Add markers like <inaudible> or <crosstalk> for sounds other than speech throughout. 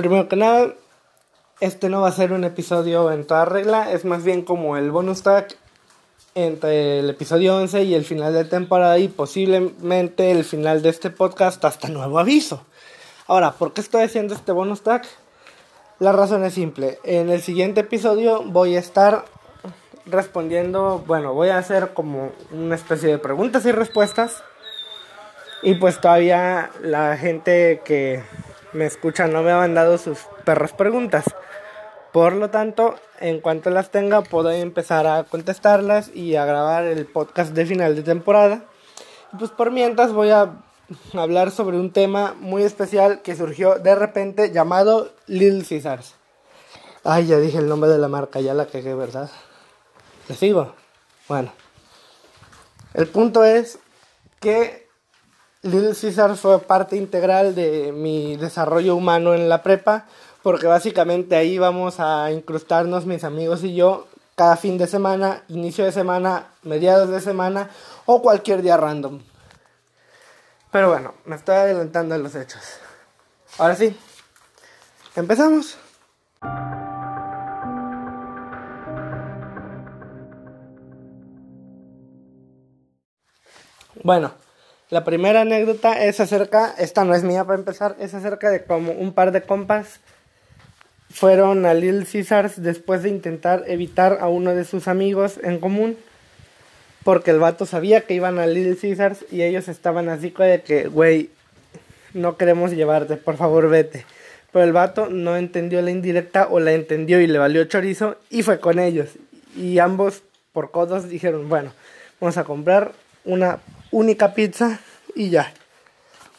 Primero que nada, este no va a ser un episodio en toda regla, es más bien como el bonus track entre el episodio 11 y el final de temporada y posiblemente el final de este podcast hasta nuevo aviso. Ahora, ¿por qué estoy haciendo este bonus track? La razón es simple. En el siguiente episodio voy a estar respondiendo, bueno, voy a hacer como una especie de preguntas y respuestas. Y pues todavía la gente que me escucha no me ha mandado sus perras preguntas. Por lo tanto, en cuanto las tenga, puedo empezar a contestarlas y a grabar el podcast de final de temporada. Pues por mientras voy a hablar sobre un tema muy especial que surgió de repente llamado Little Caesars. Ay, ya dije el nombre de la marca, ya la cagué, ¿verdad? ¿Le sigo? Bueno. El punto es que Little Caesars fue parte integral de mi desarrollo humano en la prepa, porque básicamente ahí vamos a incrustarnos mis amigos y yo cada fin de semana, inicio de semana, mediados de semana o cualquier día random. Pero bueno, me estoy adelantando a los hechos. Ahora sí, empezamos. Bueno, la primera anécdota es acerca, esta no es mía para empezar, es acerca de cómo un par de compas fueron a Little Caesars después de intentar evitar a uno de sus amigos en común. Porque el vato sabía que iban a Little Caesars y ellos estaban así de que, güey, no queremos llevarte, por favor vete. Pero el vato no entendió la indirecta o la entendió y le valió chorizo y fue con ellos. Y ambos por codos dijeron, bueno, vamos a comprar una única pizza y ya.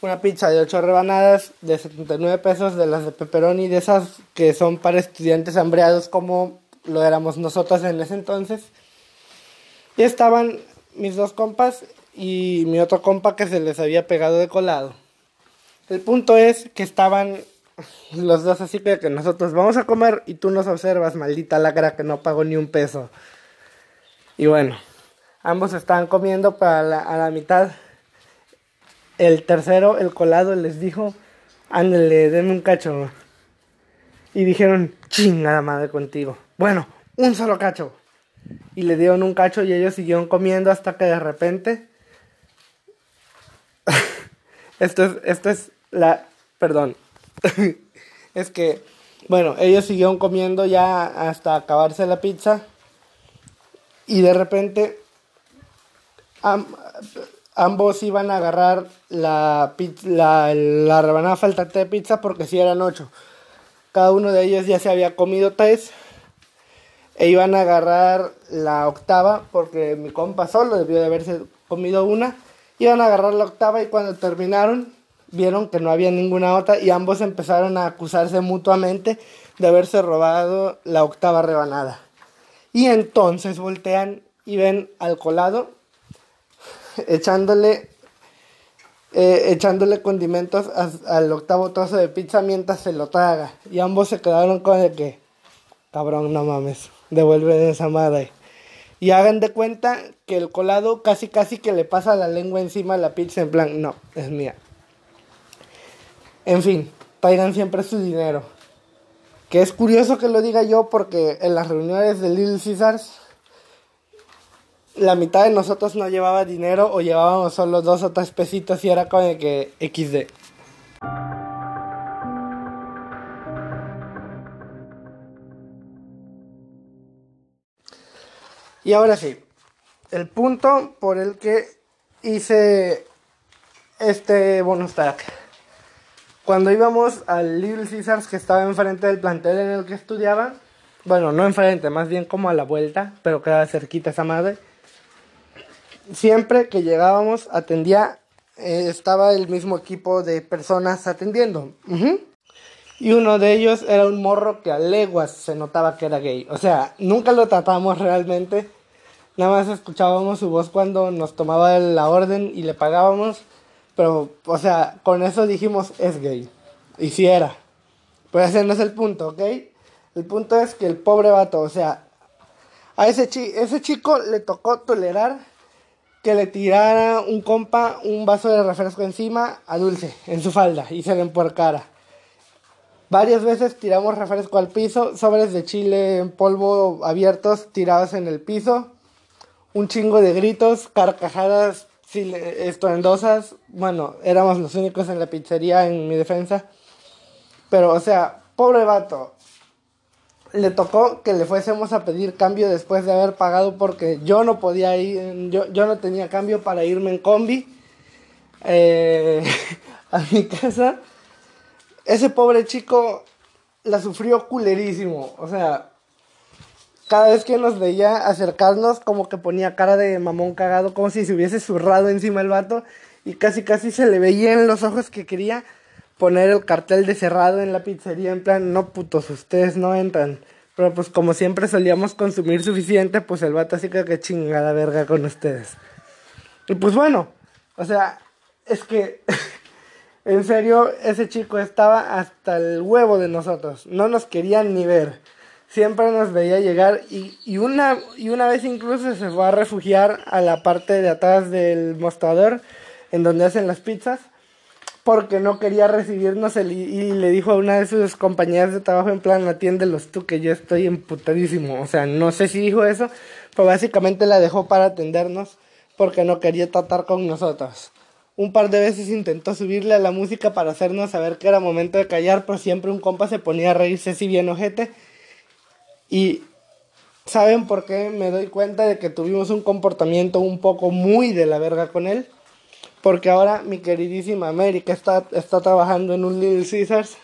Una pizza de 8 rebanadas de 79 pesos, de las de pepperoni, de esas que son para estudiantes hambreados como lo éramos nosotros en ese entonces. Y estaban mis dos compas y mi otro compa que se les había pegado de colado. El punto es que estaban los dos así que, nosotros vamos a comer y tú nos observas, maldita lacra que no pago ni un peso. Y bueno, Ambos estaban comiendo para la, a la mitad. El tercero, el colado, les dijo, ándale, denme un cacho. Y dijeron, chingada madre contigo. Bueno, un solo cacho. Y le dieron un cacho y ellos siguieron comiendo hasta que de repente... <laughs> esto es, esto es la... Perdón. <laughs> es que, bueno, ellos siguieron comiendo ya hasta acabarse la pizza. Y de repente ambos iban a agarrar la, la, rebanada faltante de pizza porque si eran ocho. Cada uno de ellos ya se había comido tres. E iban a agarrar la octava porque mi compa solo debió de haberse comido una. Iban a agarrar la octava y cuando terminaron vieron que no había ninguna otra y ambos empezaron a acusarse mutuamente de haberse robado la octava rebanada. Y entonces voltean y ven al colado echándole eh, echándole condimentos al octavo trozo de pizza mientras se lo traga. Y ambos se quedaron con el que, cabrón, no mames, devuelve esa madre. Y hagan de cuenta que el colado casi casi que le pasa la lengua encima a la pizza en plan, no, es mía. En fin, traigan siempre su dinero. Que es curioso que lo diga yo porque en las reuniones de Little Caesars la mitad de nosotros no llevaba dinero o llevábamos solo dos o tres pesitos y era como que XD. Y ahora sí, el punto por el que hice este bonus track. Cuando íbamos al Little Caesars que estaba enfrente del plantel en el que estudiaba, bueno, no enfrente, más bien como a la vuelta, pero quedaba cerquita esa madre siempre que llegábamos atendía, eh, estaba el mismo equipo de personas atendiendo. Y uno de ellos era un morro que a leguas se notaba que era gay. O sea, nunca lo tratamos realmente. Nada más escuchábamos su voz cuando nos tomaba la orden y le pagábamos. Pero, o sea, con eso dijimos, es gay. Y si era. Pero ese no es el punto, ¿ok? El punto es que el pobre vato, o sea, a ese chico le tocó tolerar que le tirara un compa un vaso de refresco encima a Dulce, en su falda, y se le empuercara. Varias veces tiramos refresco al piso, sobres de chile en polvo abiertos tirados en el piso, un chingo de gritos, carcajadas estruendosas. Bueno, éramos los únicos en la pizzería en mi defensa. Pero, o sea, pobre vato. Le tocó que le fuésemos a pedir cambio después de haber pagado porque yo no podía ir, yo, yo no tenía cambio para irme en combi eh, <laughs> a mi casa ese pobre chico la sufrió culerísimo. O sea, cada vez que nos veía acercarnos, como que ponía cara de mamón cagado, como si se hubiese zurrado encima el vato. Y casi, casi se le veía en los ojos que quería poner el cartel de cerrado en la pizzería. En plan, no putos, ustedes no entran. Pero pues como siempre solíamos consumir suficiente, pues el vato así que, que chingada verga con ustedes. Y pues bueno, o sea, es que <laughs> En serio, ese chico estaba hasta el huevo de nosotros. No nos querían ni ver. Siempre nos veía llegar y, y, una, y una vez incluso se fue a refugiar a la parte de atrás del mostrador en donde hacen las pizzas porque no quería recibirnos el, y le dijo a una de sus compañeras de trabajo en plan atiéndelos tú que yo estoy emputadísimo. O sea, no sé si dijo eso, pero básicamente la dejó para atendernos porque no quería tratar con nosotros. Un par de veces intentó subirle a la música para hacernos saber que era momento de callar, pero siempre un compa se ponía a reírse así bien ojete. Y ¿saben por qué me doy cuenta de que tuvimos un comportamiento un poco muy de la verga con él? Porque ahora mi queridísima América está, está trabajando en un Little Caesars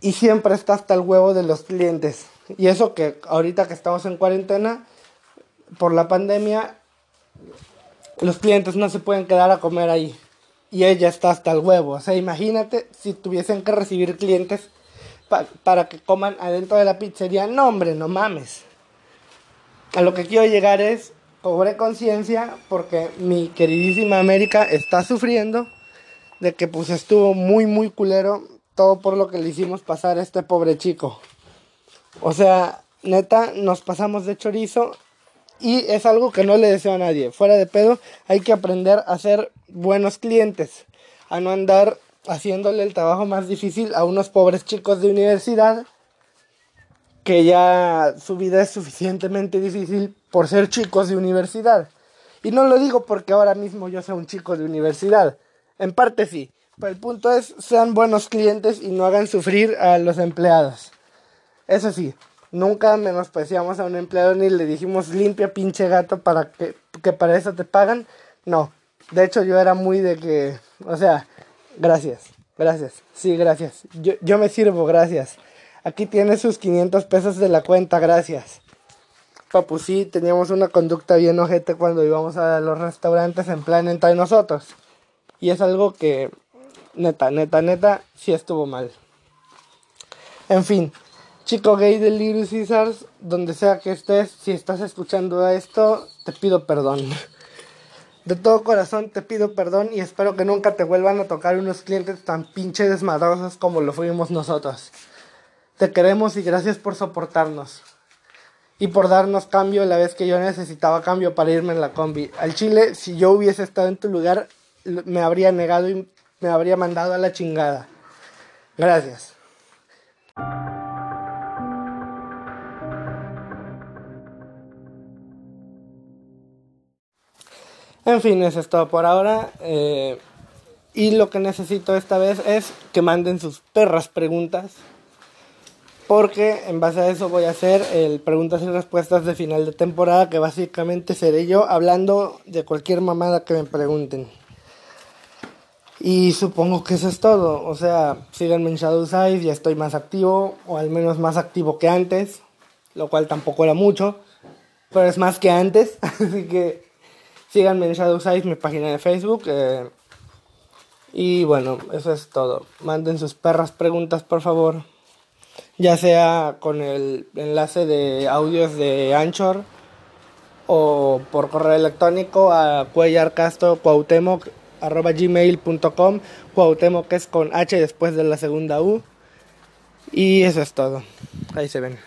y siempre está hasta el huevo de los clientes. Y eso que ahorita que estamos en cuarentena por la pandemia los clientes no se pueden quedar a comer ahí. Y ella está hasta el huevo. O sea, imagínate si tuviesen que recibir clientes para que coman adentro de la pizzería. No, hombre, no mames. A lo que quiero llegar es, cobré conciencia porque mi queridísima América está sufriendo de que pues estuvo muy, muy culero todo por lo que le hicimos pasar a este pobre chico. O sea, neta, nos pasamos de chorizo y es algo que no le deseo a nadie. Fuera de pedo, hay que aprender a ser buenos clientes, a no andar haciéndole el trabajo más difícil a unos pobres chicos de universidad que ya su vida es suficientemente difícil por ser chicos de universidad. Y no lo digo porque ahora mismo yo sea un chico de universidad. En parte sí. Pero el punto es, sean buenos clientes y no hagan sufrir a los empleados. Eso sí, Nunca menospreciamos a un empleado ni le dijimos limpia pinche gato para que, que para eso te pagan. No. De hecho yo era muy de que, o sea, gracias, gracias, sí, gracias. Yo, yo me sirvo, gracias. Aquí tiene sus 500 pesos de la cuenta, gracias. Papu, sí, teníamos una conducta bien ojete cuando íbamos a los restaurantes en plan entre nosotros. Y es algo que, neta, neta, neta, sí estuvo mal. En fin, Chico gay de Little Caesars, donde sea que estés, si estás escuchando esto, te pido perdón. De todo corazón te pido perdón y espero que nunca te vuelvan a tocar unos clientes tan pinche desmadrosos como lo fuimos nosotros. Te queremos y gracias por soportarnos. Y por darnos cambio la vez que yo necesitaba cambio para irme en la combi. Al Chile, si yo hubiese estado en tu lugar, me habría negado y me habría mandado a la chingada. Gracias. En fin, eso es todo por ahora. Eh, y lo que necesito esta vez es que manden sus perras preguntas. Porque en base a eso voy a hacer el preguntas y respuestas de final de temporada. Que básicamente seré yo hablando de cualquier mamada que me pregunten. Y supongo que eso es todo. O sea, síganme en Shadow Size, ya estoy más activo. O al menos más activo que antes. Lo cual tampoco era mucho. Pero es más que antes. <laughs> Así que Síganme en Shadow Size, mi página de Facebook. Eh, y bueno, eso es todo. Manden sus perras preguntas, por favor. Ya sea con el enlace de audios de Anchor o por correo electrónico a cuellarcastrocuautemoc arroba gmail.com Cuauhtémoc es con H después de la segunda U. Y eso es todo. Ahí se ven